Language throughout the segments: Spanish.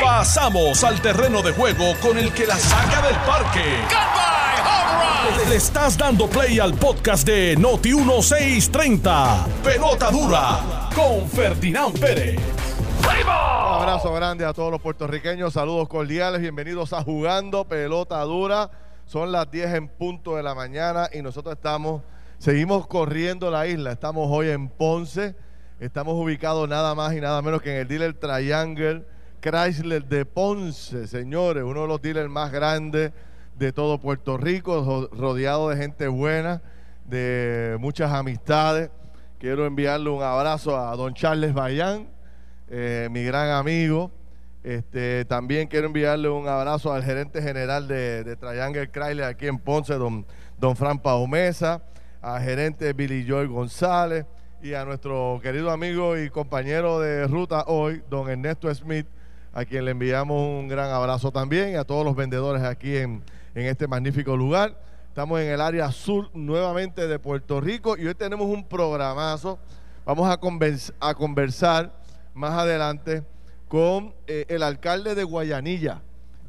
Pasamos al terreno de juego con el que la saca del parque. Le estás dando play al podcast de Noti 1630. Pelota dura con Ferdinand Pérez. Un abrazo grande a todos los puertorriqueños, saludos cordiales, bienvenidos a Jugando Pelota Dura. Son las 10 en punto de la mañana y nosotros estamos, seguimos corriendo la isla. Estamos hoy en Ponce, estamos ubicados nada más y nada menos que en el dealer Triangle Chrysler de Ponce, señores, uno de los dealers más grandes de todo Puerto Rico, ro- rodeado de gente buena, de muchas amistades. Quiero enviarle un abrazo a don Charles Bayán, eh, mi gran amigo. Este, también quiero enviarle un abrazo al gerente general de, Triangle Chrysler aquí en Ponce, don, don Fran Paumesa, al gerente Billy Joel González y a nuestro querido amigo y compañero de ruta hoy, don Ernesto Smith, a quien le enviamos un gran abrazo también y a todos los vendedores aquí en, en este magnífico lugar. Estamos en el área sur nuevamente de Puerto Rico y hoy tenemos un programazo. Vamos a, convers- a conversar más adelante con eh, el alcalde de Guayanilla.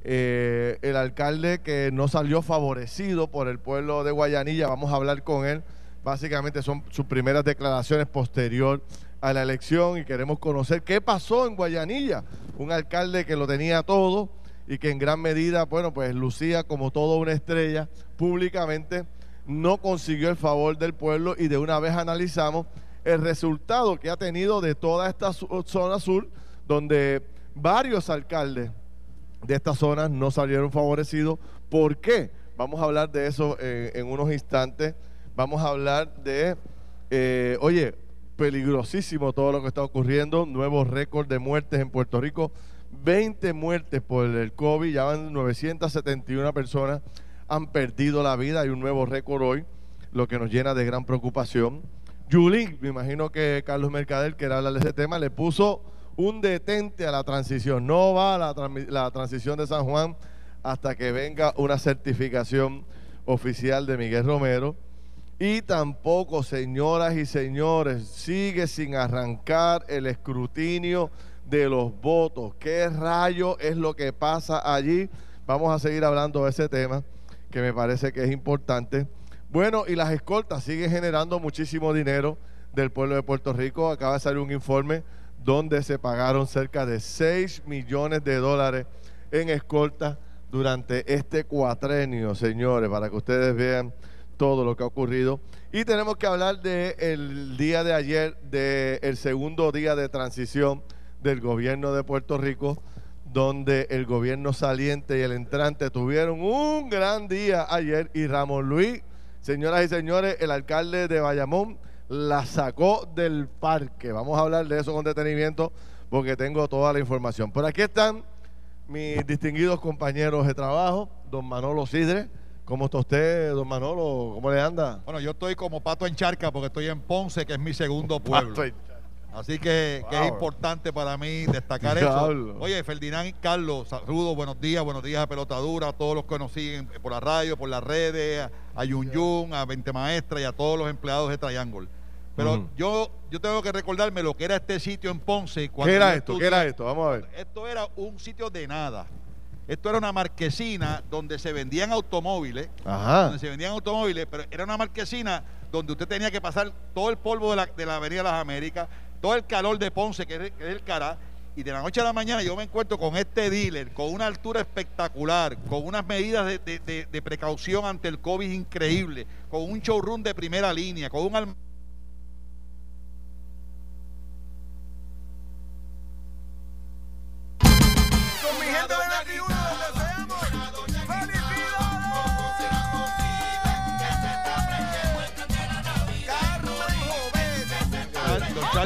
Eh, el alcalde que no salió favorecido por el pueblo de Guayanilla. Vamos a hablar con él. Básicamente son sus primeras declaraciones posterior a la elección y queremos conocer qué pasó en Guayanilla. Un alcalde que lo tenía todo y que en gran medida, bueno, pues lucía como toda una estrella públicamente, no consiguió el favor del pueblo y de una vez analizamos el resultado que ha tenido de toda esta zona sur, donde varios alcaldes de estas zonas no salieron favorecidos. ¿Por qué? Vamos a hablar de eso eh, en unos instantes. Vamos a hablar de, eh, oye, peligrosísimo todo lo que está ocurriendo, nuevos récords de muertes en Puerto Rico, 20 muertes por el COVID, ya van 971 personas han perdido la vida, hay un nuevo récord hoy, lo que nos llena de gran preocupación. Yulín, me imagino que Carlos Mercader, que hablar de ese tema, le puso un detente a la transición. No va la transición de San Juan hasta que venga una certificación oficial de Miguel Romero. Y tampoco, señoras y señores, sigue sin arrancar el escrutinio de los votos. ¿Qué rayo es lo que pasa allí? Vamos a seguir hablando de ese tema que me parece que es importante. Bueno, y las escoltas siguen generando muchísimo dinero del pueblo de Puerto Rico. Acaba de salir un informe donde se pagaron cerca de 6 millones de dólares en escoltas durante este cuatrenio, señores, para que ustedes vean todo lo que ha ocurrido. Y tenemos que hablar del día de ayer, del segundo día de transición del gobierno de Puerto Rico, donde el gobierno saliente y el entrante tuvieron un gran día ayer y Ramón Luis, señoras y señores, el alcalde de Bayamón la sacó del parque. Vamos a hablar de eso con detenimiento porque tengo toda la información. Por aquí están mis distinguidos compañeros de trabajo, don Manolo Sidre. ¿Cómo está usted, don Manolo? ¿Cómo le anda? Bueno, yo estoy como pato en charca porque estoy en Ponce, que es mi segundo pueblo. Pato en Así que, que es importante para mí destacar Diablo. eso. Oye, Ferdinand y Carlos, saludos, buenos días, buenos días a Pelotadura, a todos los que nos siguen por la radio, por las redes, a, a Yun Yun, a 20 Maestra y a todos los empleados de Triangle. Pero yo, yo tengo que recordarme lo que era este sitio en Ponce. cuando ¿Qué era esto? estudié- ¿Qué era esto? Vamos a ver. Esto era un sitio de nada. Esto era una marquesina donde se vendían automóviles Ajá. donde se vendían automóviles, pero era una marquesina donde usted tenía que pasar todo el polvo de la, de la Avenida Las Américas, todo el calor de Ponce, que es, que es el Cará, y de la noche a la mañana yo me encuentro con este dealer, con una altura espectacular, con unas medidas de, de- de- de precaución ante el COVID increíble, con un showroom de primera línea, con un alm- Con mi gente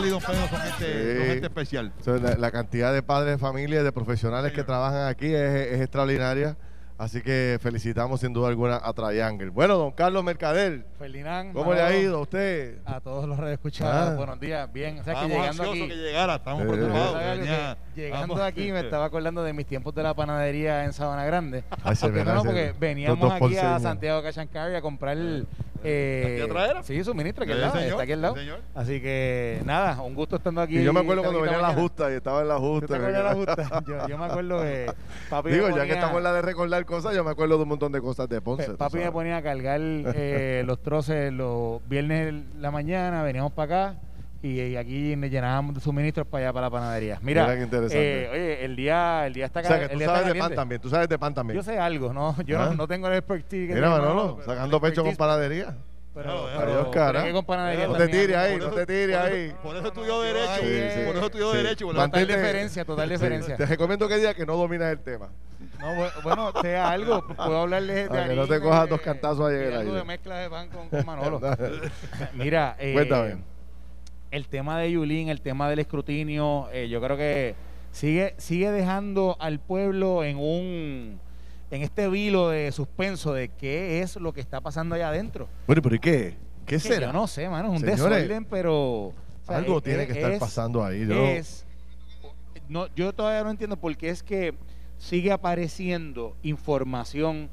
Y Don Pedro son gente, son Sí. gente especial. La, la cantidad de padres de familia y de profesionales que trabajan aquí es, es extraordinaria. Así que felicitamos sin duda alguna a Triangle. Bueno, don Carlos Mercader, Ferdinand, ¿cómo le ha ido a usted? A todos los radioescuchados, Ah. buenos días. Bien, o sea que Estamos llegando ansiosos aquí, que llegara, estamos Eh. preocupados. Que llegando vamos- aquí me estaba acordando de mis tiempos de la panadería en Sabana Grande. Ay, se Porque no, veníamos aquí a Santiago Cachancari a comprar Eh, ¿Aquí atrás era? Sí, su ministro aquí al Sí, lado, señor, está aquí al lado. sí, señor. Así que nada, un gusto estando aquí. Y yo me acuerdo cuando venía la mañana. justa y estaba en la ¿Tú justa. la? Yo, yo me acuerdo que papi Digo, ya que estamos en la de recordar cosas, yo me acuerdo de un montón de cosas de Ponce. Papi me ponía a cargar eh, los troces los viernes la mañana, veníamos para acá y, y aquí nos llenábamos de suministros para allá, para la panadería. Mira, Mira qué interesante. eh, oye, el día, el día está O sea, que tú sabes de pan también, tú sabes de pan también. Yo sé algo, ¿no? Yo ¿Ah? no, no tengo el expertise Mira, Manolo, sacando pecho con panadería. Pero, pero, cara. pero con panadería No te tires ahí, no te tires ahí. Por eso estudió Derecho. Sí, sí. Por eso estudió Sí. Derecho. Total diferencia, total diferencia. Te recomiendo que diga que no dominas el tema. No, bu- bueno, sea algo, puedo hablarles de Para que no te cojas dos cantazos algo de mezcla de pan con, con Manolo. Mira, eh, Cuéntame. El tema de Yulín, el tema del escrutinio, eh, yo creo que sigue sigue dejando al pueblo en un en este vilo de suspenso de qué es lo que está pasando allá adentro. Bueno, pero ¿y qué? ¿Qué será? Yo no sé, mano, es un Señores, desorden, pero o sea, Algo es- tiene que estar es- pasando ahí. Yo, es no yo todavía no entiendo por qué es que sigue apareciendo información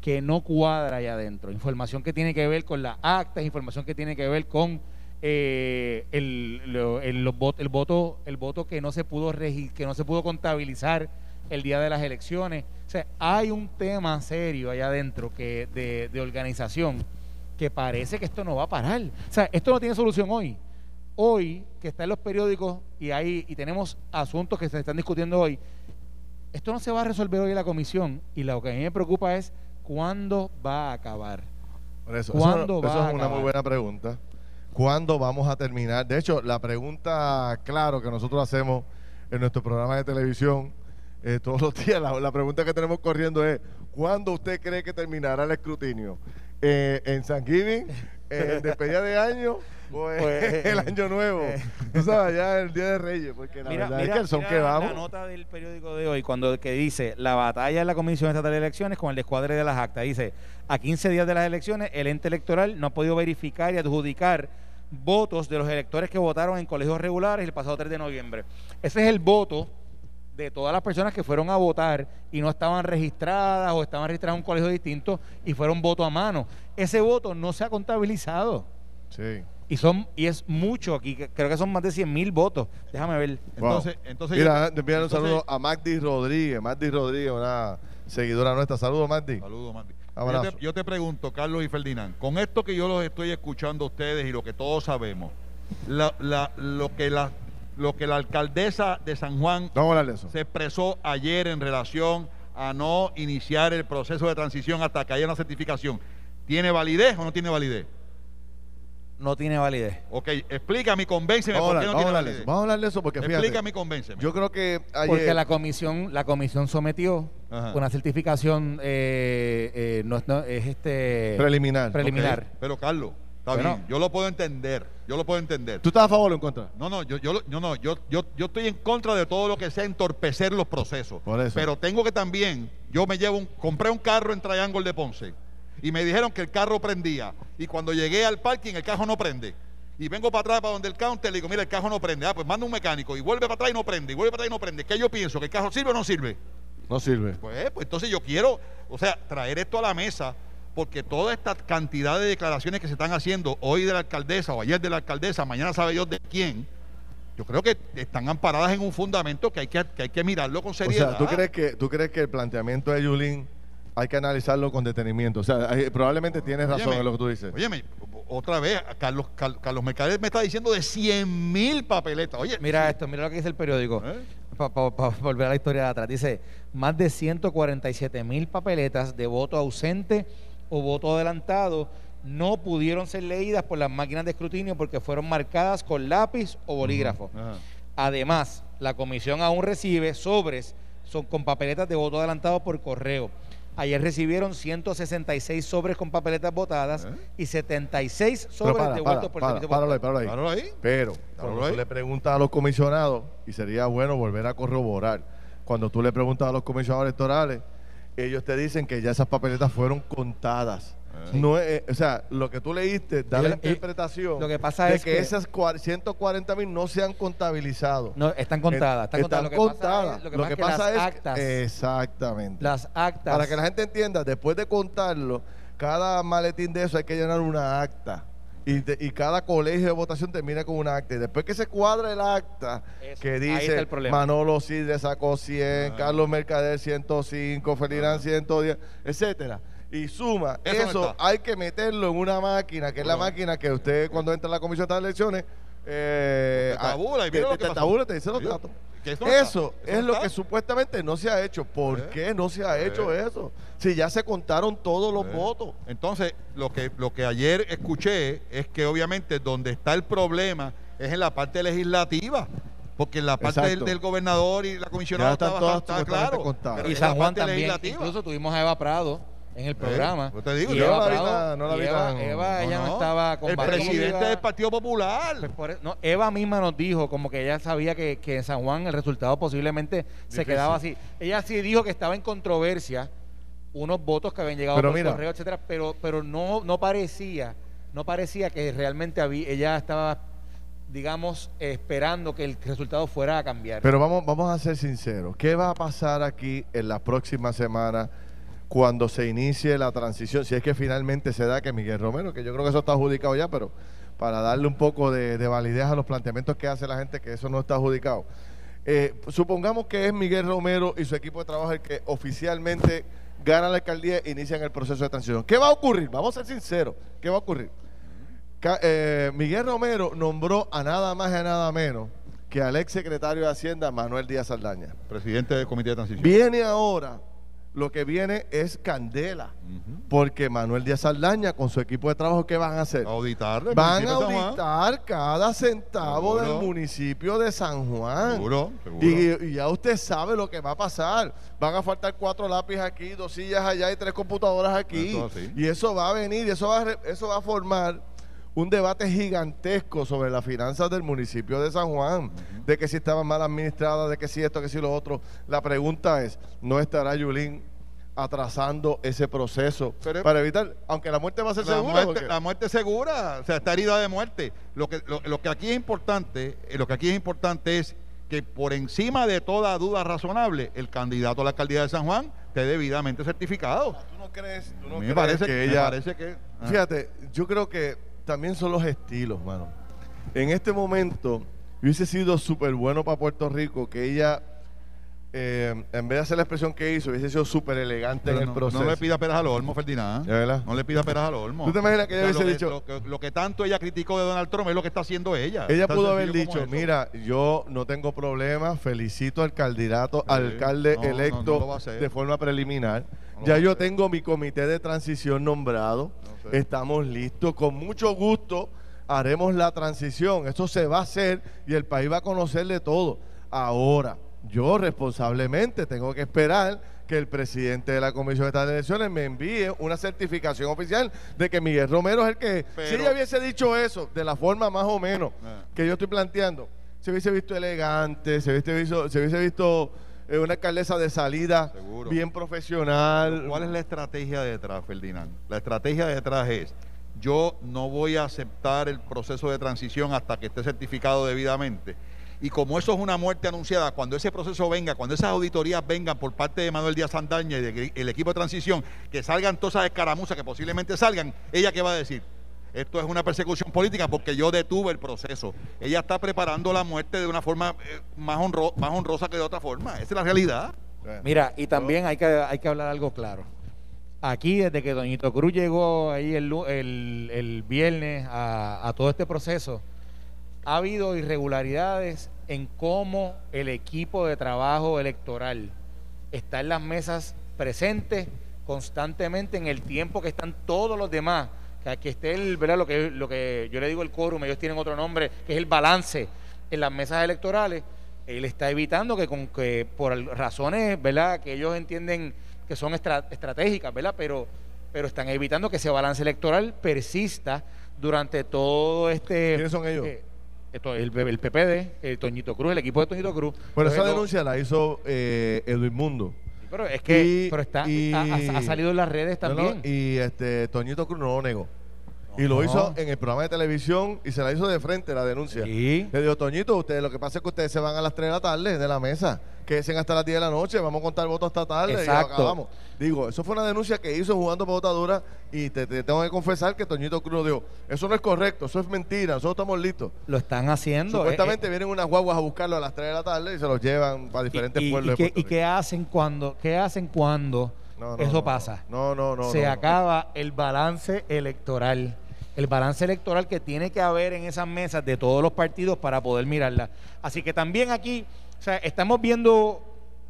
que no cuadra allá adentro información que tiene que ver con las actas información que tiene que ver con eh, el, lo- el, los vot- el voto el voto que no se pudo regi- que no se pudo contabilizar el día de las elecciones o sea hay un tema serio allá adentro que de, de organización que parece que esto no va a parar o sea esto no tiene solución hoy hoy que está en los periódicos y hay y tenemos asuntos que se están discutiendo hoy, esto no se va a resolver hoy en la comisión y lo que a mí me preocupa es cuándo va a acabar. por eso, ¿cuándo eso, va eso a es una muy buena pregunta. ¿Cuándo vamos a terminar? De hecho, la pregunta, claro, que nosotros hacemos en nuestro programa de televisión eh, todos los días, la, la pregunta que tenemos corriendo es, ¿cuándo usted cree que terminará el escrutinio? Eh, ¿En San Giving? ¿En despedida de año? ¿O en Pues, el eh, año nuevo? eh. Tú sabes, ya el Día de Reyes, porque la verdad es que el son mira que vamos... la nota del periódico de hoy cuando que dice la batalla en la Comisión Estatal de Elecciones con el descuadre de las actas. Dice, a 15 días de las elecciones, el ente electoral no ha podido verificar y adjudicar votos de los electores que votaron en colegios regulares el pasado 3 de noviembre. Ese es el voto de todas las personas que fueron a votar y no estaban registradas o estaban registradas en un colegio distinto y fueron voto a mano. Ese voto no se ha contabilizado. Sí. Y son y es mucho aquí, creo que son más de 100 mil votos. Déjame ver. Wow. Entonces, entonces Mira, te envían un saludo a Magdi Rodríguez. Magdi Rodríguez, una seguidora nuestra. Saludos, Magdi. Saludos, Yo te, yo te pregunto, Carlos y Ferdinand, con esto que yo los estoy escuchando a ustedes y lo que todos sabemos, la- la- lo, que la, lo que la alcaldesa de San Juan de se expresó ayer en relación a no iniciar el proceso de transición hasta que haya una certificación, ¿tiene validez o no tiene validez? No tiene validez. Ok, explícame y convénceme Vamos a por qué hablar, no tiene de eso. validez. Vamos a hablar de eso porque fíjate. Explícame y convénceme. Yo creo que ayer. Porque la comisión, la comisión sometió Ajá. una certificación, eh, eh, no, no, es este preliminar. preliminar. Pero Carlos, está Bueno. bien, yo lo puedo entender, yo lo puedo entender. ¿Tú estás a favor o en contra? No, no, yo, yo, lo- yo no, yo, yo, yo estoy en contra de todo lo que sea entorpecer los procesos. Por eso. Pero tengo que también, yo me llevo un, compré un carro en Triángulo de Ponce y me dijeron que el carro prendía. Y cuando llegué al parking, el carro no prende. Y vengo para atrás, para donde el counter, le digo, mira, el carro no prende. Ah, pues manda un mecánico y vuelve para atrás y no prende, y vuelve para atrás y no prende. ¿Qué yo pienso? ¿Que el carro sirve o no sirve? No sirve. Pues, pues entonces yo quiero, o sea, traer esto a la mesa, porque toda esta cantidad de declaraciones que se están haciendo hoy de la alcaldesa o ayer de la alcaldesa, mañana sabe Dios de quién, yo creo que están amparadas en un fundamento que hay que, que hay que mirarlo con O seriedad. sea, ¿tú crees, que, ¿tú crees que el planteamiento de Yulín hay que analizarlo con detenimiento? O sea, hay- probablemente tienes razón Óyeme, en lo que tú dices. Óyeme, otra vez, Carlos, Car- Carlos Mercader me está diciendo de 100 mil papeletas. Oye, Mira esto, mira lo que dice el periódico. ¿Eh? Para volver a la historia de atrás. Dice, más de 147 mil papeletas de voto ausente o voto adelantado no pudieron ser leídas por las máquinas de escrutinio porque fueron marcadas con lápiz o bolígrafo. Además, la comisión aún recibe sobres son con papeletas de voto adelantado por correo. Ayer recibieron 166 sobres con papeletas votadas ¿Eh? y 76 Pero sobres para, devueltos para, por para, servicio páralo ahí, páralo ahí. Páralo ahí. Pero cuando tú ahí. le preguntas a los comisionados, y sería bueno volver a corroborar, cuando tú le preguntas a los comisionados electorales, ellos te dicen que ya esas papeletas fueron contadas. Ah. No es, o sea, lo que tú leíste da la interpretación lo que pasa de es que, que- esas cua- 140 mil no se han contabilizado. No, están contadas, están, contadas. Lo que pasa es- Lo que pasa, es que las actas, exactamente. las actas, Para que la gente entienda, después de contarlo, cada maletín de eso hay que llenar una acta. Y, de- y cada colegio de votación termina con una acta. Y después que se cuadra el acta, Eso, que dice. Manolo Sidre sacó 100, Carlos Mercader 105, Felirán 110, etcétera. Y suma, Eso eso, no está. hay que meterlo en una máquina, que es la máquina que usted cuando entra a la comisión de elecciones, eh, Te tabula y te- mira lo te que pasó. tabula y te dice los Sí. datos. Eso no está. Eso Eso es lo está. que supuestamente no se ha hecho. ¿Por Eh. qué no se ha hecho Eh. eso? Si ya se contaron todos los Eh. votos. Entonces, lo que, lo que ayer escuché es que obviamente donde está el problema es en la parte legislativa. Porque en la parte del, gobernador y la comisionada estaba, todas supuestamente claro. pero Y San Juan parte también. legislativa. Incluso tuvimos a Eva Prado en el programa. yo te digo, y yo Eva no la vi no la Eva, Eva, ella no, no. estaba El combativa. presidente del Partido Popular. Pues por e- no, Eva misma nos dijo como que ella sabía que, que en San Juan el resultado posiblemente se quedaba así. Ella sí dijo que estaba en controversia unos votos que habían llegado Pero por mira. correo, etcétera, pero pero no no parecía no parecía que realmente había, ella estaba digamos esperando que el resultado fuera a cambiar. Pero vamos, vamos a ser sinceros. ¿Qué va a pasar aquí en las próximas semanas cuando se inicie la transición? Si es que finalmente se da que Miguel Romero, que yo creo que eso está adjudicado ya, pero para darle un poco de, de validez a los planteamientos que hace la gente, que eso no está adjudicado. Eh, supongamos que es Miguel Romero y su equipo de trabajo el que oficialmente gana la alcaldía e inician el proceso de transición. ¿Qué va a ocurrir? Vamos a ser sinceros. ¿Qué va a ocurrir? Eh, Miguel Romero nombró a nada más y a nada menos que al ex secretario de Hacienda, Manuel Díaz Saldaña. Presidente del Comité de Transición. Viene ahora, lo que viene es candela, porque Manuel Díaz Saldaña con su equipo de trabajo, ¿qué van a hacer? Auditar. Van a auditar cada centavo Seguro. del municipio de San Juan. Seguro, seguro. Y, y ya usted sabe lo que va a pasar. Van a faltar cuatro lápices aquí, dos sillas allá y tres computadoras aquí. Y eso va a venir, y eso va a, eso va a formar un debate gigantesco sobre las finanzas del municipio de San Juan, de que si estaban mal administradas, de que si esto, que si lo otro. La pregunta es, ¿no estará Yulín atrasando ese proceso Pero- para evitar, aunque la muerte va a ser la segura? muerte, porque- la muerte segura, o sea, está herida de muerte. Lo que, lo, lo que aquí es importante, eh, lo que aquí es importante es que por encima de toda duda razonable, el candidato a la alcaldía de San Juan esté debidamente certificado. ¿Tú no crees, tú no mí crees me parece que me ella... parece que ah. Fíjate, yo creo que también son los estilos, mano. En este momento, hubiese sido súper bueno para Puerto Rico que ella, eh, en vez de hacer la expresión que hizo, hubiese sido súper elegante Pero en el no, proceso. no le pida peras al olmo, Ferdinand. No le pida peras al olmo. ¿Tú te imaginas que ella hubiese dicho- lo, que, lo que tanto ella criticó de Donald Trump es lo que está haciendo ella. Ella pudo haber dicho, mira, yo no tengo problema, felicito al candidato, Sí. alcalde No, electo no de forma preliminar. Ya yo tengo mi comité de transición nombrado. Estamos listos, con mucho gusto haremos la transición, esto se va a hacer y el país va a conocer de todo. Ahora, yo responsablemente tengo que esperar que el presidente de la Comisión de Elecciones me envíe una certificación oficial de que Miguel Romero es el que, si ella hubiese dicho eso de la forma más o menos Ah. que yo estoy planteando, se hubiese visto elegante, se hubiese visto, se hubiese visto eh, una alcaldesa de salida Seguro. bien profesional. ¿Cuál es la estrategia detrás, Ferdinand? La estrategia detrás es, yo no voy a aceptar el proceso de transición hasta que esté certificado debidamente. Y como eso es una muerte anunciada, cuando ese proceso venga, cuando esas auditorías vengan por parte de Manuel Díaz Sandaña y del equipo de transición, que salgan todas esas escaramuzas que posiblemente salgan, ¿ella qué va a decir? Esto es una persecución política porque yo detuve el proceso. Ella está preparando la muerte de una forma eh, más, honro- más honrosa que de otra forma. Esa es la realidad. Mira, y también hay que, hay que hablar algo claro. Aquí, desde que Doñito Cruz llegó ahí el, el, el viernes a, a todo este proceso, ha habido irregularidades en cómo el equipo de trabajo electoral está en las mesas presentes constantemente en el tiempo que están todos los demás. Que aquí esté el, ¿verdad? Lo que, lo que yo le digo el quórum, ellos tienen otro nombre, que es el balance en las mesas electorales. Él está evitando que, con, que por razones, ¿verdad? Que ellos entienden que son estra- estratégicas, ¿verdad? Pero, pero están evitando que ese balance electoral persista durante todo este... ¿Quiénes son ellos? eh, esto, el, el PPD, el Toñito Cruz, el equipo de Toñito Cruz. Bueno, esa denuncia la hizo eh, Edwin Mundo. pero es que Y- pero está, y- ha, salido en las redes No, no, también. y este Toñito Cruz no lo negó. Y lo hizo en el programa de televisión y se la hizo de frente la denuncia. Sí. Le dijo, Toñito, usted, lo que pasa es que ustedes se van a las 3 de la tarde de la mesa. que hacen hasta las 10 de la noche, vamos a contar votos hasta tarde y Exacto. acabamos. Digo, eso fue una denuncia que hizo jugando pelota dura y te, te tengo que confesar que Toñito Cruz dijo, eso no es correcto, eso es mentira, nosotros estamos listos. Lo están haciendo. Supuestamente eh, eh, vienen unas guaguas a buscarlo a las 3 de la tarde y se los llevan para diferentes y, y- pueblos y de qué, y hacen cuando, qué hacen cuando No, no, eso no, pasa? No, no, no. se acaba el balance electoral. El balance electoral que tiene que haber en esas mesas de todos los partidos para poder mirarla. Así que también aquí, o sea, estamos viendo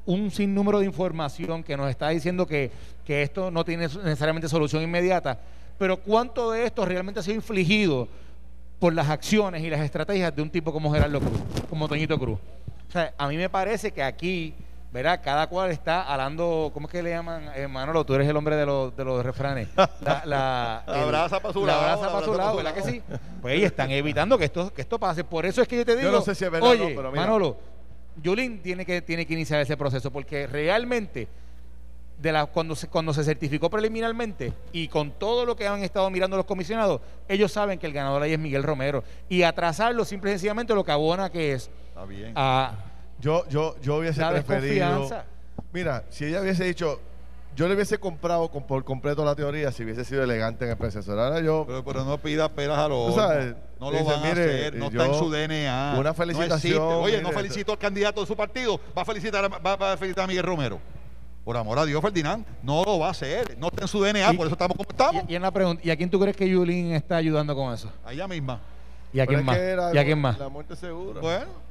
un sinnúmero de información que nos está diciendo que, que esto no tiene necesariamente solución inmediata, pero ¿cuánto de esto realmente ha sido infligido por las acciones y las estrategias de un tipo como Gerardo Cruz, como Toñito Cruz? O sea, a mí me parece que aquí, ¿verdad? Cada cual está hablando, ¿cómo es que le llaman? Eh, Manolo, tú eres el hombre de los, de los refranes. La, la, La el- brasa pa' su la brasa la pa' su brasa pa' lado, su ¿verdad que sí? Pues ellos están evitando que esto, que esto pase. Por eso es que yo te digo, no sé si es verdad oye, no, pero mira. Manolo, Yulín tiene que, tiene que iniciar ese proceso porque realmente de la, cuando, se, cuando se certificó preliminarmente y con todo lo que han estado mirando los comisionados, ellos saben que el ganador ahí es Miguel Romero. Y atrasarlo simple y sencillamente lo que abona que es Está bien. a Yo, yo, yo hubiese la preferido. Mira, si ella hubiese dicho, yo le hubiese comprado con- por completo la teoría si hubiese sido elegante en el proceso. Ahora yo. Pero, pero no pida peras a los No lo dice, van a mire, hacer, no yo- está en su DNA. una felicitación. Oye, no felicito al candidato de su partido, va a felicitar a, va, va a felicitar a Miguel Romero. Por amor a Dios, Ferdinand, no lo va a hacer. No está en su DNA, Y- por eso estamos como estamos. Y, y una pregunta, ¿y a quién tú crees que Yulín está ayudando con eso? A ella misma. ¿Y a pero quién es más? que era ¿Y a quién más? La muerte segura. Bueno,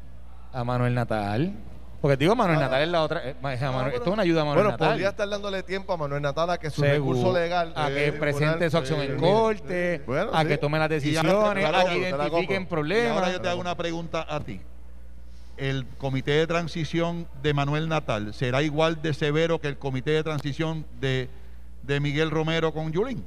A Manuel Natal. Porque digo, Manuel Ah. Natal es la otra. eh, ma- es a Ah, Manuel- esto es una ayuda a Manuel bueno, Natal. podría estar dándole tiempo a Manuel Natal a que su Seguro. recurso legal. a que presente su acción eh, en corte, bueno, a sí. que tome las Y ya, decisiones, te la a compro, que te la identifiquen compro. y problemas. ahora yo te hago una pregunta a ti. ¿El comité de transición de Manuel Natal será igual de severo que el comité de transición de, de Miguel Romero con Yulín?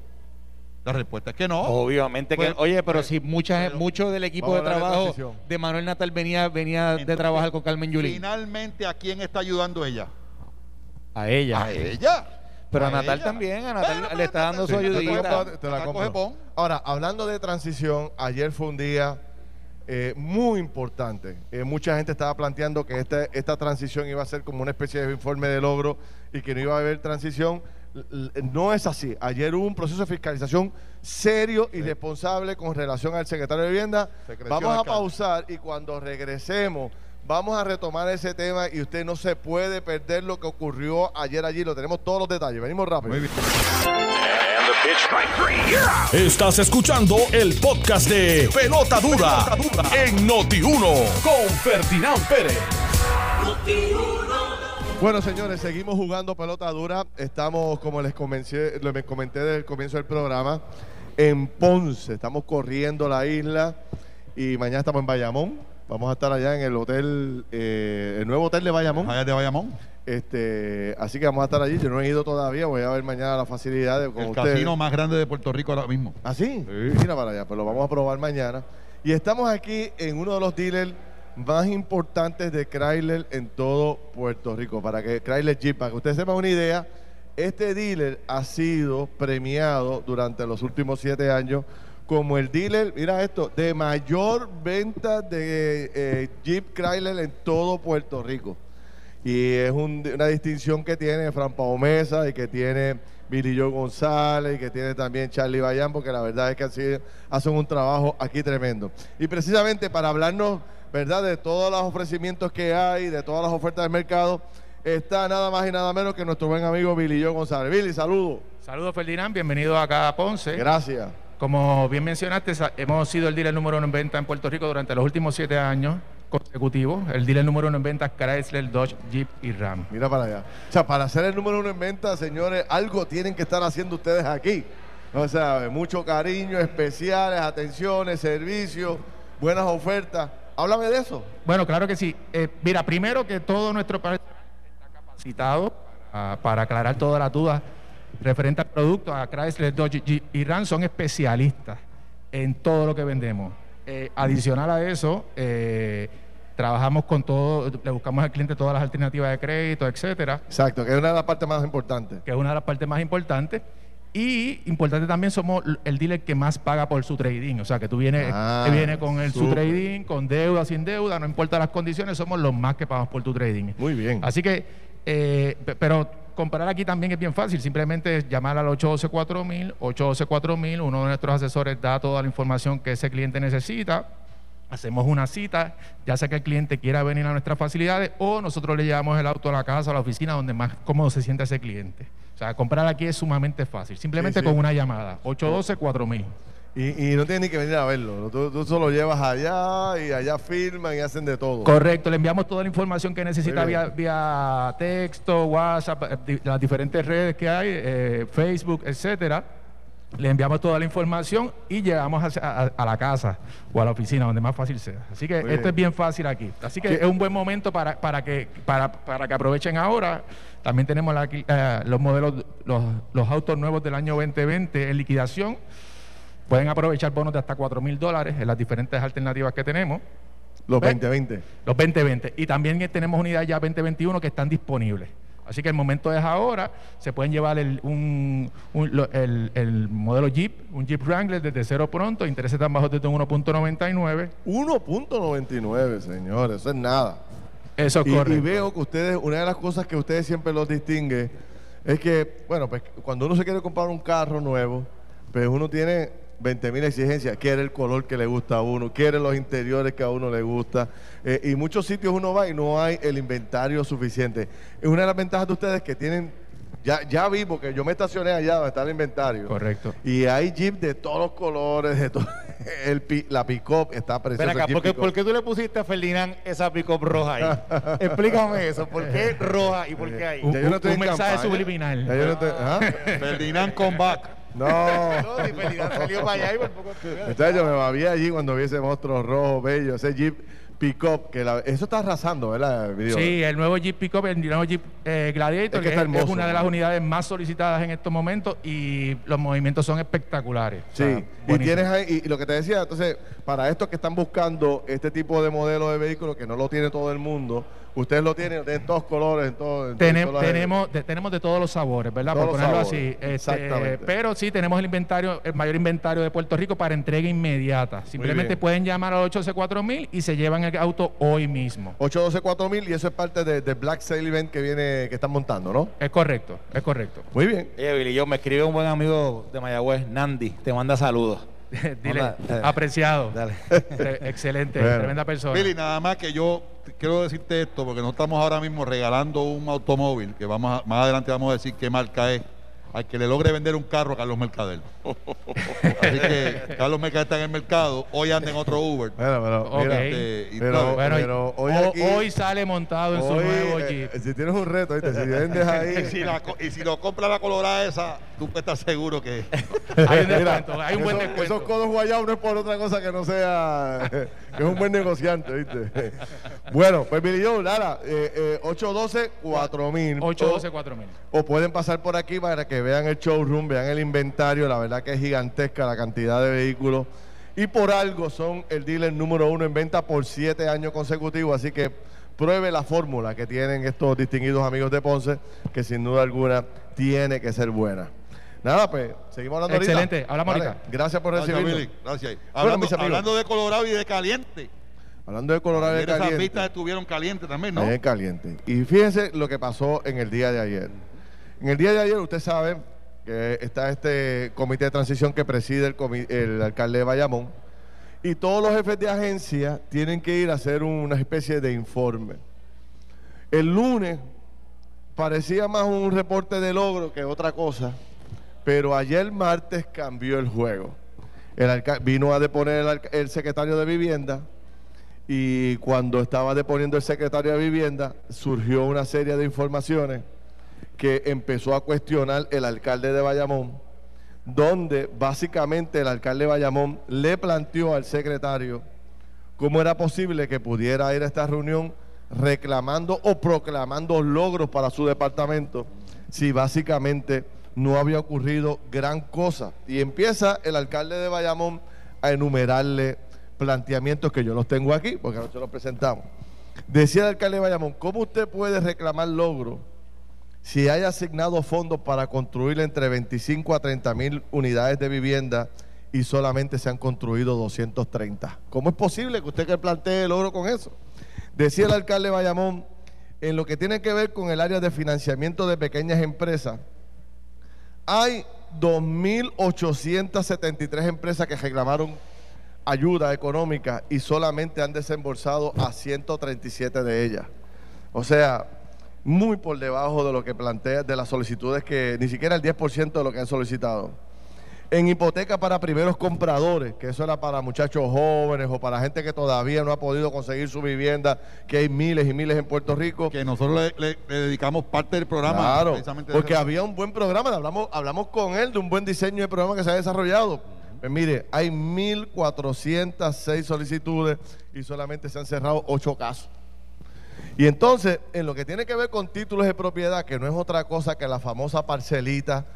La respuesta es que no. Obviamente que, Bueno, oye, pero pues, si mucha, pero- mucho del equipo de trabajo de Manuel Natal venía, venía de trabajar con Carmen Yulín. Finalmente, ¿a quién está ayudando ella? A ella. A ella. Pero a A Natal ella. también, a Natal le está dando Sí, su ayudita. compro, te la Natal compro. coge pon. Ahora, hablando de transición, ayer fue un día eh, muy importante. Eh, mucha gente estaba planteando que esta, esta transición iba a ser como una especie de informe de logro y que no iba a haber transición. No es así. Ayer hubo un proceso de fiscalización serio y responsable con relación al secretario de Vivienda. Vamos a pausar y cuando regresemos vamos a retomar ese tema y usted no se puede perder lo que ocurrió ayer allí. Lo tenemos todos los detalles. Venimos rápido. Muy bien. Estás escuchando el podcast de Pelota Dura, en Noti1 con Ferdinand Pérez. Bueno, señores, seguimos jugando pelota dura. Estamos, como les comencé, les comenté desde el comienzo del programa, en Ponce. Estamos corriendo la isla y mañana estamos en Bayamón. Vamos a estar allá en el hotel, eh, el nuevo hotel de Bayamón. Allá de Bayamón. Este, así que vamos a estar allí. Yo no he ido todavía. Voy a ver mañana las facilidades con El ustedes. casino más grande de Puerto Rico ahora mismo. ¿Ah, sí? Sí. Mira para allá, pues lo vamos a probar mañana. Y estamos aquí en uno de los dealers más importantes de Chrysler en todo Puerto Rico. Para que Chrysler Jeep, para que ustedes sepan una idea, este dealer ha sido premiado durante los últimos siete años como el dealer, mira esto, de mayor venta de eh, Jeep Chrysler en todo Puerto Rico. Y es un- una distinción que tiene Fran Mesa y que tiene Billy Joe González y que tiene también Charlie Bayán, porque la verdad es que hacen un trabajo aquí tremendo. Y precisamente para hablarnos, ¿verdad?, de todos los ofrecimientos que hay, de todas las ofertas del mercado, está nada más y nada menos que nuestro buen amigo Billy Joe González. Billy, saludos. Saludos Ferdinand, bienvenido acá a Ponce. Gracias. Como bien mencionaste, hemos sido el dealer número uno en venta en Puerto Rico durante los últimos siete años consecutivos. El dealer número uno en venta Chrysler, Dodge, Jeep y Ram. Mira para allá. O sea, para ser el número uno en venta, señores, algo tienen que estar haciendo ustedes aquí. O sea, mucho cariño, especiales, atenciones, servicios, buenas ofertas. Háblame de eso. Bueno, claro que sí. Eh, mira, primero que todo nuestro personal está capacitado para, para aclarar todas las dudas referente al producto. A Chrysler, Dodge, y Ram son especialistas en todo lo que vendemos. Eh, adicional a eso, eh, trabajamos con todo, le buscamos al cliente todas las alternativas de crédito, etcétera. Exacto, que es una de las partes más importantes. que es una de las partes más importantes. Y importante también somos el dealer que más paga por su trading. O sea, que tú vienes, Ah, que viene con el, su trading, con deuda, sin deuda, no importa las condiciones, somos los más que pagamos por tu trading. Muy bien. Así que, eh, pe- pero comprar aquí también es bien fácil. Simplemente es llamar al 812-4000, 812-4000. Uno de nuestros asesores da toda la información que ese cliente necesita. Hacemos una cita, ya sea que el cliente quiera venir a nuestras facilidades o nosotros le llevamos el auto a la casa a la oficina donde más cómodo se siente ese cliente. O sea, comprar aquí es sumamente fácil. Simplemente Sí, sí. con una llamada. 812-4000. Y, y no tienes ni que venir a verlo. Tú, tú solo llevas allá y allá firman y hacen de todo. Correcto, le enviamos toda la información que necesita vía, vía texto, WhatsApp, eh, las diferentes redes que hay, eh, Facebook, etcétera. Le enviamos toda la información y llegamos a, a la casa o a la oficina, donde más fácil sea. Así que Muy esto bien. es bien fácil aquí. Así que ¿Qué? es un buen momento para, para, que, para, para que aprovechen ahora. También tenemos la- eh, los modelos, los, los autos nuevos del año 2020 en liquidación. Pueden aprovechar bonos de hasta 4 mil dólares en las diferentes alternativas que tenemos. Los Ve. 2020. Los 2020. Y también tenemos unidades ya 2021 que están disponibles. Así que el momento es ahora. Se pueden llevar el, un, el, el modelo Jeep, un Jeep Wrangler desde cero pronto, intereses tan bajos desde 1.99. 1.99, señores. Eso es nada. Eso es Y, y veo que ustedes, una de las cosas que ustedes siempre los distingue es que, bueno, pues cuando uno se quiere comprar un carro nuevo, pues uno tiene 20 mil exigencias. Quiere el color que le gusta a uno, quiere los interiores que a uno le gusta. Eh, y muchos sitios uno va y no hay el inventario suficiente. Es una de las ventajas de ustedes que tienen, ya, ya vi, porque yo me estacioné allá donde está el inventario. Correcto. Y hay Jeep de todos los colores, de todo. El, pi- la pick-up está preciosa. Ven acá, el Jeep ¿por qué, pick-up. por qué tú le pusiste a Ferdinand esa pick-up roja ahí? Explícame eso. ¿Por qué roja y por qué ahí? Un- Ya yo no estoy un en mensaje campaña. subliminal. Ya yo no estoy- ¿ah? Ferdinand Comeback. No. No, si Ferdinand salió para allá y por poco Entonces yo me babía allí cuando vi ese monstruo rojo, bello, ese Jeep pick-up, que la- eso está arrasando, ¿verdad? el video? Sí, el nuevo Jeep Pickup, el nuevo Jeep eh, Gladiator, Es que es, hermoso, es una de las unidades más solicitadas en estos momentos y los movimientos son espectaculares. O Sí, sea, y tienes ahí, y lo que te decía, entonces, para estos que están buscando este tipo de modelo de vehículo que no lo tiene todo el mundo, ustedes lo tienen en todos colores, en todo. en Tenem- todos los- tenemos, de, tenemos de todos los sabores, ¿verdad? Todos Por los ponerlo sabores, así. Este, exactamente. pero sí, tenemos el inventario, el mayor inventario de Puerto Rico para entrega inmediata. Simplemente pueden llamar al 814 y se llevan el auto hoy mismo. 812-4000 y eso es parte de, de Black Sale Event que viene, que están montando, ¿no? Es correcto, es correcto. Muy bien. Oye, Billy, yo me escribe un buen amigo de Mayagüez, Nandi, te manda saludos. Dile, Hola, eh, apreciado. Dale. Excelente, Bueno. tremenda persona. Billy, nada más que yo quiero decirte esto, porque no estamos ahora mismo regalando un automóvil, que vamos a- más adelante vamos a decir qué marca es, al que le logre vender un carro a Carlos Mercader. Así que Carlos Mercader está en el mercado, hoy anda en otro Uber. Bueno, pero, Este, y pero. Bueno, pero hoy, ho- aquí- hoy sale montado en su nuevo eh, Jeep. si tienes un reto, ¿viste? si vendes Y ahí. si, la co- y si lo compra la colorada esa, tú puedes estar seguro que... Hay un Mira, descuento, hay un buen esos- descuento. Esos codos guayados no es por otra cosa que no sea. que es un buen negociante, ¿viste? bueno, pues Billy Joe, Lara, eh, eh, 812-4000. 812 4000. O pueden pasar por aquí para que vean el showroom, vean el inventario. La verdad que es gigantesca la cantidad de vehículos. Y por algo son el dealer número uno en venta por siete años consecutivos. Así que pruebe la fórmula que tienen estos distinguidos amigos de Ponce, que sin duda alguna tiene que ser buena. Nada, pues, seguimos hablando ahorita. Excelente, hablamos Vale, ahorita. Gracias por Gracias, recibirnos. Billy. Gracias. Bueno, Hablando, mis amigos. hablando de Colorado y de caliente. Hablando de Colorado de Ayer esas caliente. vistas estuvieron calientes también, ¿no? Bien caliente. Y fíjense lo que pasó en el día de ayer. En el día de ayer, usted sabe que está este comité de transición que preside el, alcalde de Bayamón. Y todos los jefes de agencia tienen que ir a hacer una especie de informe. El lunes parecía más un reporte de logro que otra cosa, pero ayer martes cambió el juego. El vino a deponer el secretario de vivienda y cuando estaba deponiendo el secretario de vivienda surgió una serie de informaciones que empezó a cuestionar el alcalde de Bayamón, donde básicamente el alcalde de Bayamón le planteó al secretario cómo era posible que pudiera ir a esta reunión reclamando o proclamando logros para su departamento si básicamente no había ocurrido gran cosa. Y empieza el alcalde de Bayamón a enumerarle planteamientos que yo los tengo aquí, porque anoche los presentamos. Decía el alcalde de Bayamón, ¿cómo usted puede reclamar logros si hay asignado fondos para construir entre 25 a 30 mil unidades de vivienda y solamente se han construido 230. ¿Cómo es posible que usted que plantee el logro con eso? Decía el alcalde Bayamón, en lo que tiene que ver con el área de financiamiento de pequeñas empresas, hay 2.873 empresas que reclamaron ayuda económica y solamente han desembolsado a 137 de ellas. O sea, muy por debajo de lo que plantea, de las solicitudes que ni siquiera el 10% de lo que han solicitado. En hipoteca para primeros compradores, que eso era para muchachos jóvenes o para gente que todavía no ha podido conseguir su vivienda, que hay miles y miles en Puerto Rico. Que nosotros le, le- le dedicamos parte del programa. Claro, precisamente porque había un buen programa, hablamos, hablamos con él de un buen diseño de programa que se ha desarrollado. Pues mire, hay 1.406 solicitudes y solamente se han cerrado 8 casos. Y entonces, en lo que tiene que ver con títulos de propiedad, que no es otra cosa que la famosa parcelita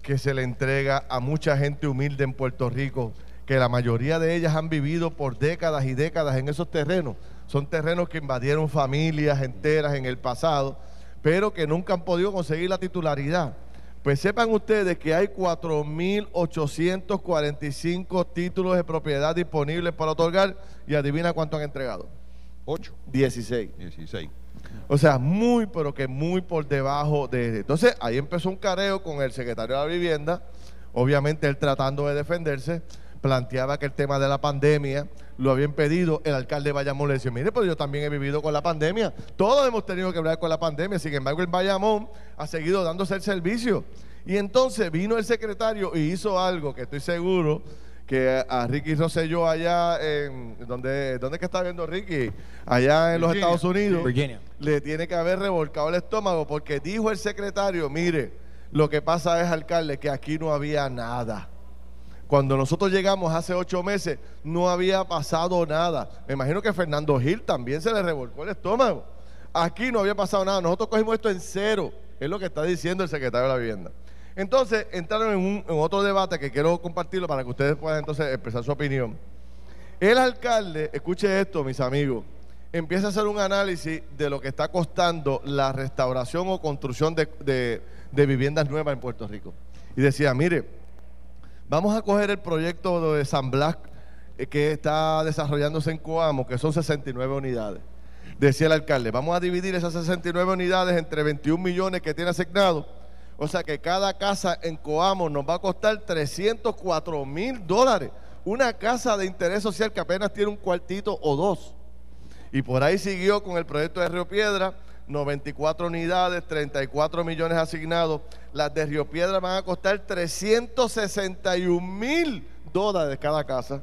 que se le entrega a mucha gente humilde en Puerto Rico, que la mayoría de ellas han vivido por décadas y décadas en esos terrenos. Son terrenos que invadieron familias enteras en el pasado, pero que nunca han podido conseguir la titularidad. Pues sepan ustedes que hay 4.845 títulos de propiedad disponibles para otorgar y adivina cuánto han entregado. 8, 16. 16. O sea, muy, pero que muy por debajo de... Entonces, ahí empezó un careo con el secretario de la vivienda, obviamente él tratando de defenderse, planteaba que el tema de la pandemia lo habían pedido, el alcalde de Bayamón le decía, mire, pero yo también he vivido con la pandemia, todos hemos tenido que hablar con la pandemia, sin embargo, el Bayamón ha seguido dándose el servicio. Y entonces vino el secretario y hizo algo que estoy seguro que a Ricky Rosselló allá en donde dónde que está viendo Ricky allá en los. Estados Unidos Virginia. le tiene que haber revolcado el estómago porque dijo el secretario, mire, lo que pasa es, alcalde, que aquí no había nada. Cuando nosotros llegamos hace ocho meses, no había pasado nada. Me imagino que Fernando Gil también se le revolcó el estómago. Aquí no había pasado nada. Nosotros cogimos esto en cero. Es lo que está diciendo el secretario de la vivienda. Entonces, entraron en, un- otro debate que quiero compartirlo para que ustedes puedan entonces expresar su opinión. El alcalde, escuche esto, mis amigos, empieza a hacer un análisis de lo que está costando la restauración o construcción de, de- de viviendas nuevas en Puerto Rico. Y decía, mire, vamos a coger el proyecto de San Blas eh, que está desarrollándose en Coamo, que son 69 unidades. Decía el alcalde, vamos a dividir esas 69 unidades entre 21 millones que tiene asignado. O sea que cada casa en Coamo nos va a costar 304 mil dólares. Una casa de interés social que apenas tiene un cuartito o dos. Y por ahí siguió con el proyecto de Río Piedra, 94 unidades, 34 millones asignados. Las de Río Piedra van a costar 361 mil dólares cada casa.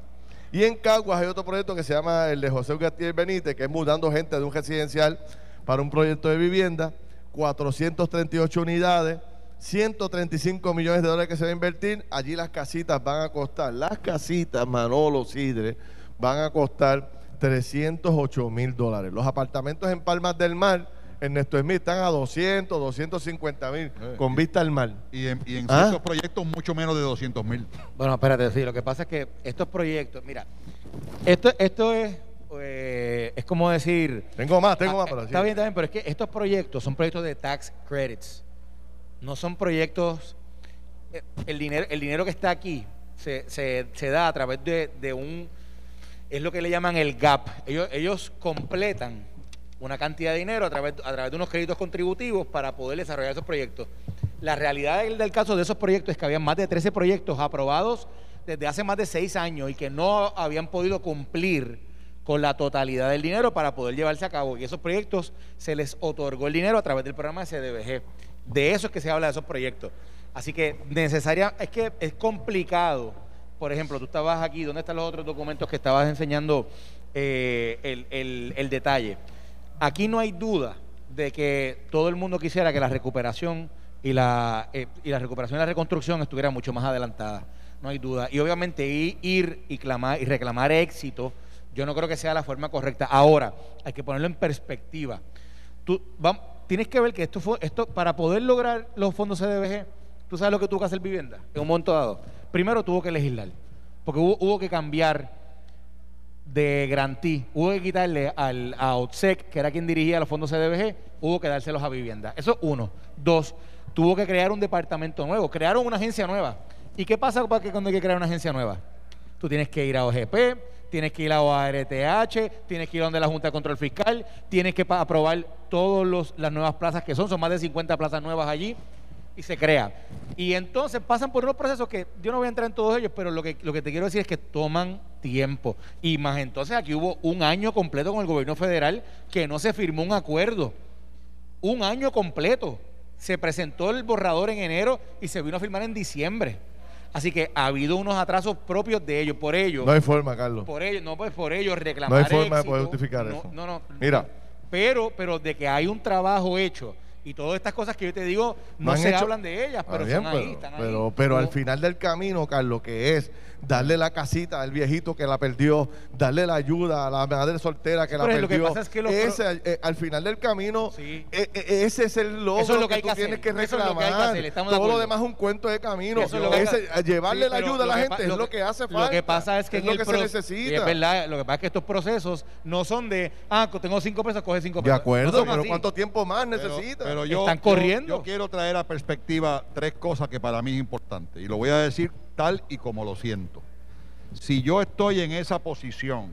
Y en Caguas hay otro proyecto que se llama el de José Gatier Benítez, que es mudando gente de un residencial para un proyecto de vivienda, 438 unidades, 135 millones de dólares que se va a invertir. Allí las casitas van a costar, las casitas Manolo Sidre, van a costar 308 mil dólares. Los apartamentos en Palmas del Mar, Ernesto Smith, están a 200, 250 mil, Eh, con vista al mar. Y en, y en ¿Ah? ciertos proyectos mucho menos de 200 mil. Bueno, espérate, sí, lo que pasa es que estos proyectos, mira, esto, esto es, eh, es como decir... Tengo más, tengo Ah, más, pero Está sí. bien, está bien, pero es que estos proyectos son proyectos de tax credits. No son proyectos. eh, El dinero, el dinero que está aquí se, se- se da a través de, de un. Es lo que le llaman el GAP. Ellos, ellos completan una cantidad de dinero a través, a través de unos créditos contributivos para poder desarrollar esos proyectos. La realidad del, del caso de esos proyectos es que habían más de 13 proyectos aprobados desde hace más de 6 años y que no habían podido cumplir con la totalidad del dinero para poder llevarse a cabo. Y esos proyectos se les otorgó el dinero a través del programa de CDBG. De eso es que se habla de esos proyectos. Así que necesaria, es que es complicado. Por ejemplo, tú estabas aquí, ¿dónde están los otros documentos que estabas enseñando eh, el, el- el detalle? Aquí no hay duda de que todo el mundo quisiera que la recuperación y la, eh, y la recuperación y la reconstrucción estuviera mucho más adelantada. No hay duda. Y obviamente i- ir y, clamar, y reclamar éxito, yo no creo que sea la forma correcta. Ahora, hay que ponerlo en perspectiva. Tú, vam- tienes que ver que esto fue, esto, para poder lograr los fondos CDBG, tú sabes lo que tuvo que hacer vivienda en un momento dado. Primero tuvo que legislar, porque hubo, hubo que cambiar de Grantí. Hubo que quitarle al, a OTSEC, que era quien dirigía los fondos CDBG, hubo que dárselos a vivienda. Eso es uno. Dos, tuvo que crear un departamento nuevo. Crearon una agencia nueva. ¿Y qué pasa para que cuando hay que crear una agencia nueva? Tú tienes que ir a OGP, tienes que ir a OARTH, tienes que ir a donde la Junta de Control Fiscal, tienes que aprobar todas las nuevas plazas que son, son más de 50 plazas nuevas allí, y se crea. Y entonces pasan por unos procesos que yo no voy a entrar en todos ellos, pero lo que, lo que te quiero decir es que toman tiempo. Y más entonces aquí hubo un año completo con el gobierno federal que no se firmó un acuerdo. Un año completo. Se presentó el borrador en enero y se vino a firmar en diciembre. Así que ha habido unos atrasos propios de ellos, por ellos. No hay forma, Carlos. Por ellos, no, pues por ellos reclamar No hay forma de poder justificar No, eso. No, no. Mira. Pero, pero de que hay un trabajo hecho y todas estas cosas que yo te digo, no, se hecho- hablan de ellas, pero bien, son ahí, pero, están ahí. pero, pero al final del camino, Carlos, que es darle la casita al viejito que la perdió, darle la ayuda a la madre soltera que la Pero lo que perdió. pasa es que los ese, eh, al final del camino, Sí. eh, eh, ese es el logro Eso es lo que tú tienes hacer. que es lo reclamar. de Todo lo acuerdo. demás es un cuento de camino. Es Ese- llevarle Sí, la ayuda a la gente es lo que- hace falta. Lo que pasa es que en lo el que se pro- necesita. y es verdad, lo que pasa es que estos procesos no son de, ah, tengo cinco pesos, coge cinco De pesos. acuerdo, No son pero así. ¿cuánto tiempo más Pero- necesita? Pero yo, Están yo- corriendo. Yo, quiero traer a perspectiva tres cosas que para mí es importante. Y lo voy a decir tal y como lo siento. Si yo estoy en esa posición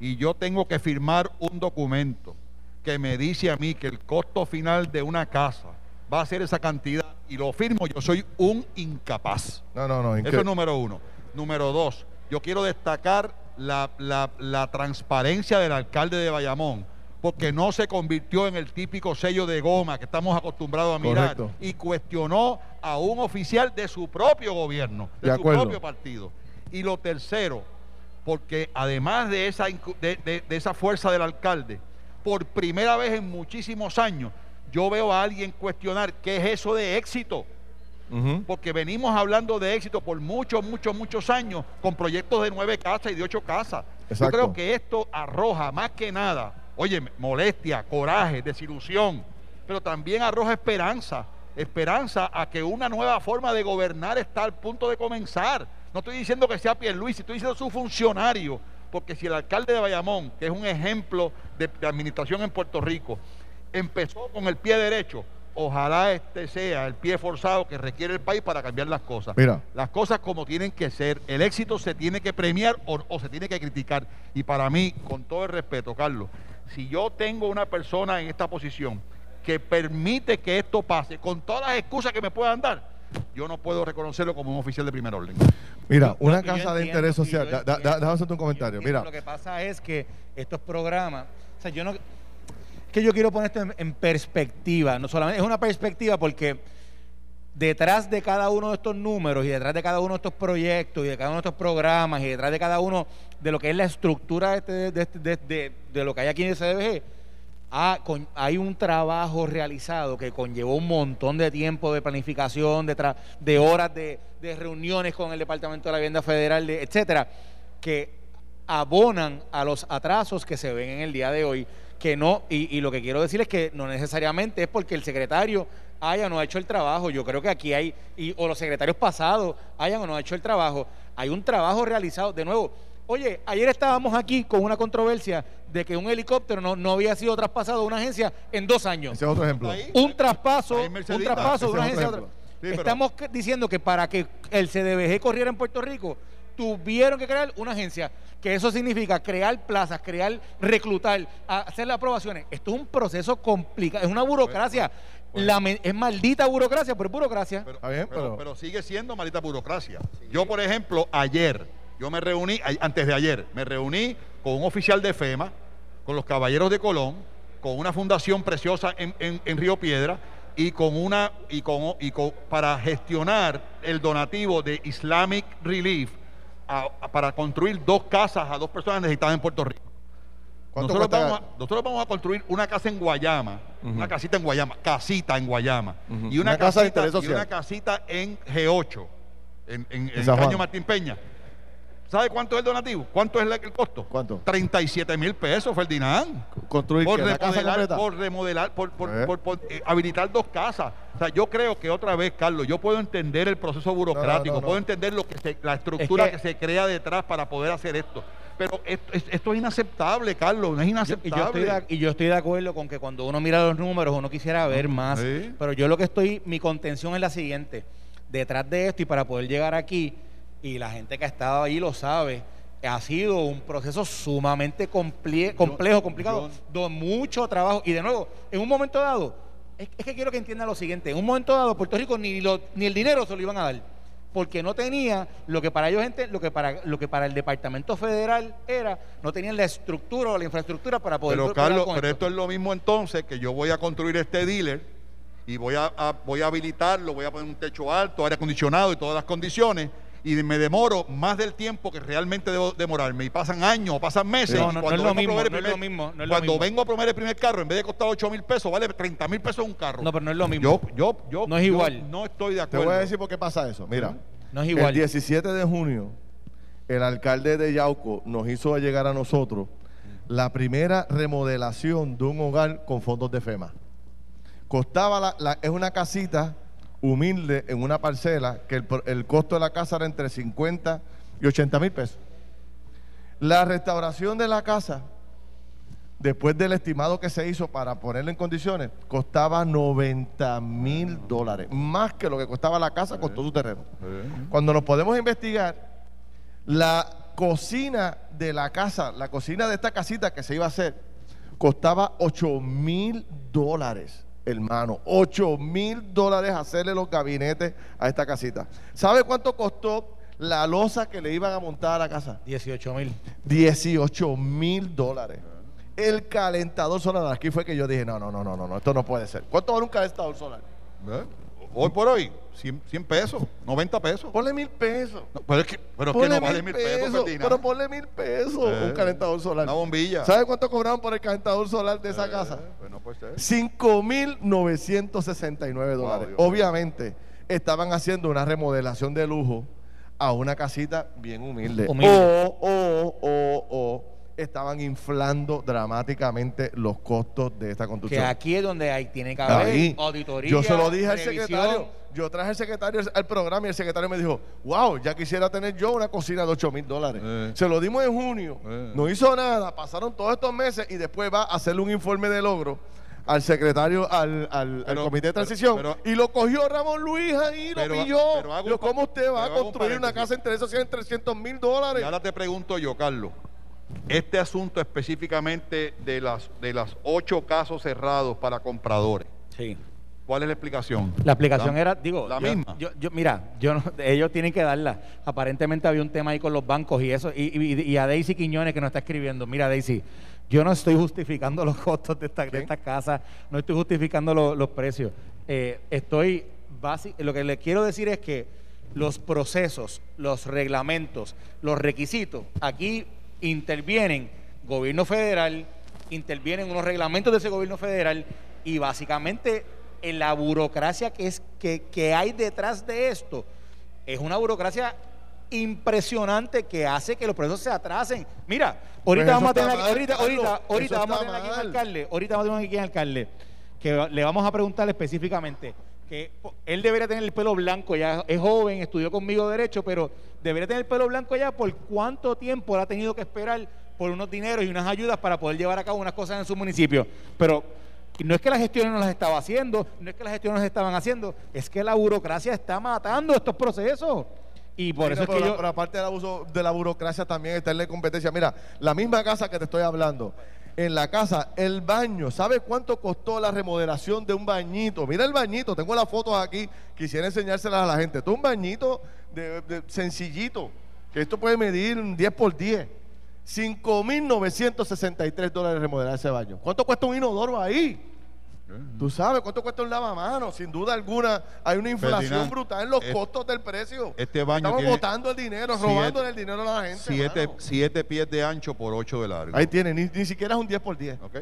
y yo tengo que firmar un documento que me dice a mí que el costo final de una casa va a ser esa cantidad y lo firmo, yo soy un incapaz. no, no, no. Eso es número uno. Número dos, yo quiero destacar la, la- la transparencia del alcalde de Bayamón, porque no se convirtió en el típico sello de goma que estamos acostumbrados a mirar Correcto. y cuestionó a un oficial de su propio gobierno, de, De su acuerdo. propio partido. Y lo tercero, porque además de esa, de, de- de esa fuerza del alcalde, por primera vez en muchísimos años, yo veo a alguien cuestionar qué es eso de éxito porque venimos hablando de éxito por muchos, muchos, muchos años con proyectos de nueve casas y de ocho casas. Exacto. Yo creo que esto arroja más que nada, oye, molestia, coraje, desilusión, pero también arroja esperanza, esperanza a que una nueva forma de gobernar está al punto de comenzar. No estoy diciendo que sea Pierluisi, estoy diciendo su funcionario, porque si el alcalde de Bayamón, que es un ejemplo de, de administración en Puerto Rico, empezó con el pie derecho, ojalá este sea el pie forzado que requiere el país para cambiar las cosas. Mira. Las cosas como tienen que ser. El éxito se tiene que premiar o, o se tiene que criticar. Y para mí, con todo el respeto, Carlos, si yo tengo una persona en esta posición que permite que esto pase, con todas las excusas que me puedan dar, yo no puedo reconocerlo como un oficial de primer orden. Mira, una casa de interés social. Da- da- déjame hacerte un Yo comentario. Mira, Lo que pasa es que estos programas, o sea, yo no, que yo quiero poner esto en, en perspectiva, no solamente es una perspectiva porque detrás de cada uno de estos números y detrás de cada uno de estos proyectos y de cada uno de estos programas y detrás de cada uno de lo que es la estructura de, este- de, este- de- de- de lo que hay aquí en el CDBG, hay un trabajo realizado que conllevó un montón de tiempo de planificación, de, tra- de horas de, reuniones con el Departamento de la Vivienda Federal, de- etcétera, que abonan a los atrasos que se ven en el día de hoy. Que no, y, y lo que quiero decir es que no necesariamente es porque el secretario haya o no ha hecho el trabajo. Yo creo que aquí hay, y, o los secretarios pasados hayan o no ha hecho el trabajo. Hay un trabajo realizado. De nuevo, oye, ayer estábamos aquí con una controversia de que un helicóptero no, no había sido traspasado a una agencia en dos años ese es otro ejemplo. Ahí. un traspaso, un traspaso de una agencia a otro otra. Sí, Estamos diciendo que para que el CDBG corriera en Puerto Rico, tuvieron que crear una agencia, que eso significa crear plazas, crear, reclutar, hacer las aprobaciones. Esto es un proceso complicado, es una burocracia. Pues, La es maldita burocracia, pero es burocracia. Pero, Está bien, pero- pero- pero sigue siendo maldita burocracia. Yo, por ejemplo, ayer, yo me reuní, a- antes de ayer, me reuní con un oficial de FEMA, con los Caballeros de Colón, con una fundación preciosa en, en- en Río Piedra y con una y con, y con- para gestionar el donativo de Islamic Relief a- a- para construir dos casas a dos personas necesitadas en Puerto Rico. ¿Cuánto Nosotros vamos, a, nosotros vamos a construir una casa en Guayama, una casita en Guayama, casita en Guayama, y una, Una casa de casita, y una casita en G8, en, en, en. Caño Martín Peña. ¿Sabe cuánto es el donativo? ¿Cuánto es el costo? ¿Cuánto? 37 mil pesos, Ferdinand. Construir Por la casa remodelar, completa. por remodelar, por, por- Eh. por- por, eh, habilitar dos casas. O sea, yo creo que otra vez, Carlos, yo puedo entender el proceso burocrático, no, no. puedo entender lo que se- la estructura Es que, que- se crea detrás para poder hacer esto. Pero esto, es- esto es inaceptable, Carlos, es Yo- y, yo inaceptable. estoy de, y yo estoy de acuerdo con que cuando uno mira los números uno quisiera ver más. Sí. Pero yo lo que estoy, mi contención es la siguiente. Detrás de esto y para poder llegar aquí, y la gente que ha estado ahí lo sabe, ha sido un proceso sumamente complejo, complicado, de mucho trabajo. Y de nuevo, en un momento dado, es, es que quiero que entiendan lo siguiente, en un momento dado Puerto Rico ni, lo- ni el dinero se lo iban a dar. Porque no tenía lo que para ellos gente, lo que para lo que para el departamento federal era, no tenían la estructura o la infraestructura para poder Pero Carlos, con pero esto es lo mismo entonces que yo voy a construir este dealer y voy a, a- voy a habilitarlo, voy a poner un techo alto, aire acondicionado y todas las condiciones y me demoro más del tiempo que realmente debo demorarme y pasan años o pasan meses. No, y no, no cuando es lo vengo a mismo, proveer el no es lo primer- mismo, no es lo Cuando mismo. vengo a proveer el primer carro, en vez de costar 8 mil pesos, vale 30 mil pesos un carro. No, pero no es lo mismo. Yo, yo, yo, No es yo igual. no estoy de Te acuerdo. voy a decir por qué pasa eso. Mira, No es igual. el 17 de junio, el alcalde de Yauco nos hizo llegar a nosotros la primera remodelación de un hogar con fondos de FEMA. Costaba, la, la- es una casita humilde en una parcela que el, el costo de la casa era entre 50 y 80 mil pesos. La restauración de la casa, después del estimado que se hizo para ponerla en condiciones, costaba 90 mil dólares, más que lo que costaba la casa, costó su terreno. Cuando nos podemos investigar, la cocina de la casa, la cocina de esta casita que se iba a hacer, costaba 8 mil dólares, hermano. 8 mil dólares hacerle los gabinetes a esta casita. ¿Sabe cuánto costó la losa que le iban a montar a la casa? 18 mil. 18 mil dólares. El calentador solar, aquí fue que yo dije, no, no, no, no, no, no, esto no puede ser. ¿Cuánto vale un calentador solar? ¿Eh? Hoy por hoy, 100, 100 pesos, 90 pesos. Ponle mil pesos. No, pero es que, pero es que no vale mil pesos, Ferdinand. pero ponle mil pesos Eh, un calentador solar. Una bombilla. ¿Sabe cuánto cobraron por el calentador solar de esa Eh, casa? pues no puede ser. 5.969 dólares. Obviamente, estaban haciendo una remodelación de lujo a una casita bien humilde. Humilde. O, o, o, o, estaban inflando dramáticamente los costos de esta Que construcción. aquí es donde hay, tiene que haber Ahí. auditoría. Yo se lo dije al revisión. secretario. Yo traje al secretario al programa y el secretario me dijo, wow, ya quisiera tener yo una cocina de 8 mil dólares. Eh. Se lo dimos en junio, Eh. no hizo nada, pasaron todos estos meses y después va a hacerle un informe de logro al secretario, al, al- comité de transición. pero- y lo cogió Ramón Luis ahí, lo Pero- pilló. pero hago ¿Cómo usted va a construir una casa entre esos 100, 300 mil dólares? Y ahora te pregunto yo, Carlos. Este asunto específicamente de las de las ocho casos cerrados para compradores. Sí. ¿Cuál es la explicación? La aplicación La- era, digo, la yo- misma. Yo, yo- mira, yo no- ellos tienen que darla. Aparentemente había un tema ahí con los bancos y eso. Y, y- y a Daisy Quiñones que nos está escribiendo, mira Daisy, yo no estoy justificando los costos de esta, de ¿Quién? esta casa, no estoy justificando lo- los precios. Eh, estoy, basi- lo que le quiero decir es que los procesos, los reglamentos, los requisitos, aquí intervienen gobierno federal, intervienen unos reglamentos de ese gobierno federal y básicamente en la burocracia que, es, que, que hay detrás de esto es una burocracia impresionante que hace que los procesos se atrasen. Mira, ahorita Pues vamos a tener mal, ahorita, Carlos, ahorita, ahorita vamos a tener aquí mal. alcalde, ahorita vamos a tener aquí un alcalde que le vamos a preguntar específicamente que él debería tener el pelo blanco ya, es joven, estudió conmigo derecho, pero debería tener el pelo blanco ya por cuánto tiempo ha tenido que esperar por unos dineros y unas ayudas para poder llevar a cabo unas cosas en su municipio. Pero no es que las gestiones no las estaba haciendo, no es que las gestiones no las estaban haciendo, es que la burocracia está matando estos procesos. Y por Mira, eso es que la- yo... pero aparte del abuso de la burocracia también está en la competencia. Mira, la misma casa que te estoy hablando. En la casa, el baño, ¿sabe cuánto costó la remodelación de un bañito? Mira el bañito, tengo las fotos aquí, quisiera enseñárselas a la gente. Esto es un bañito sencillito, que esto puede medir un 10 por 10. 5.963 dólares remodelar ese baño. ¿Cuánto cuesta un inodoro ahí? Tú sabes cuánto cuesta un lavamanos. Sin duda alguna, hay una inflación Ferdinand, brutal en los es- costos del precio. este baño Estamos tiene botando el dinero, robándole el dinero a la gente. Siete, siete pies de ancho por ocho de largo. Ahí tiene, ni, ni siquiera es un 10 por 10. ¿Ok?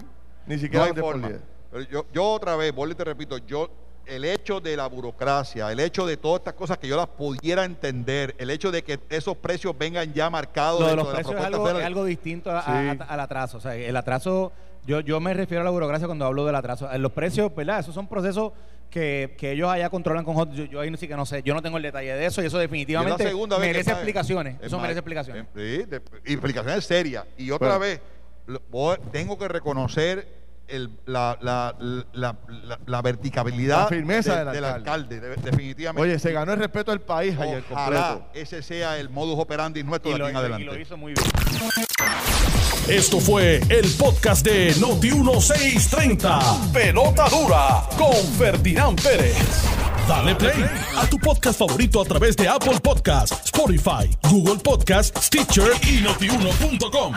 Ni No siquiera hay es un 10 por forma. 10. Pero yo, yo otra vez, vuelvo y te repito, yo el hecho de la burocracia, el hecho de todas estas cosas que yo las pudiera entender, el hecho de que esos precios vengan ya marcados Lo de dentro los de la precios es propuesta algo, federal, es algo distinto a- Sí. a- al atraso. O sea, el atraso Yo, yo me refiero a la burocracia cuando hablo del atraso. En los precios, ¿verdad? Esos son procesos que, que ellos allá controlan con Hot. Yo, yo ahí no sí que no sé. Yo no tengo el detalle de eso y eso definitivamente merece explicaciones. Es Eso más, merece explicaciones. eh, Sí, de- y explicaciones serias. Y otra vez, lo- voy- tengo que reconocer el- la, la, la, la- la verticabilidad La firmeza de- del alcalde, de- definitivamente. Oye, se ganó el respeto del país ayer completo. ese sea el modus operandi nuestro Y de lo, aquí en y adelante. lo hizo muy bien. Esto fue el podcast de Noti 1630. Pelota dura con Ferdinand Pérez. Dale play a tu podcast favorito a través de Apple Podcasts, Spotify, Google Podcasts, Stitcher y notiuno.com.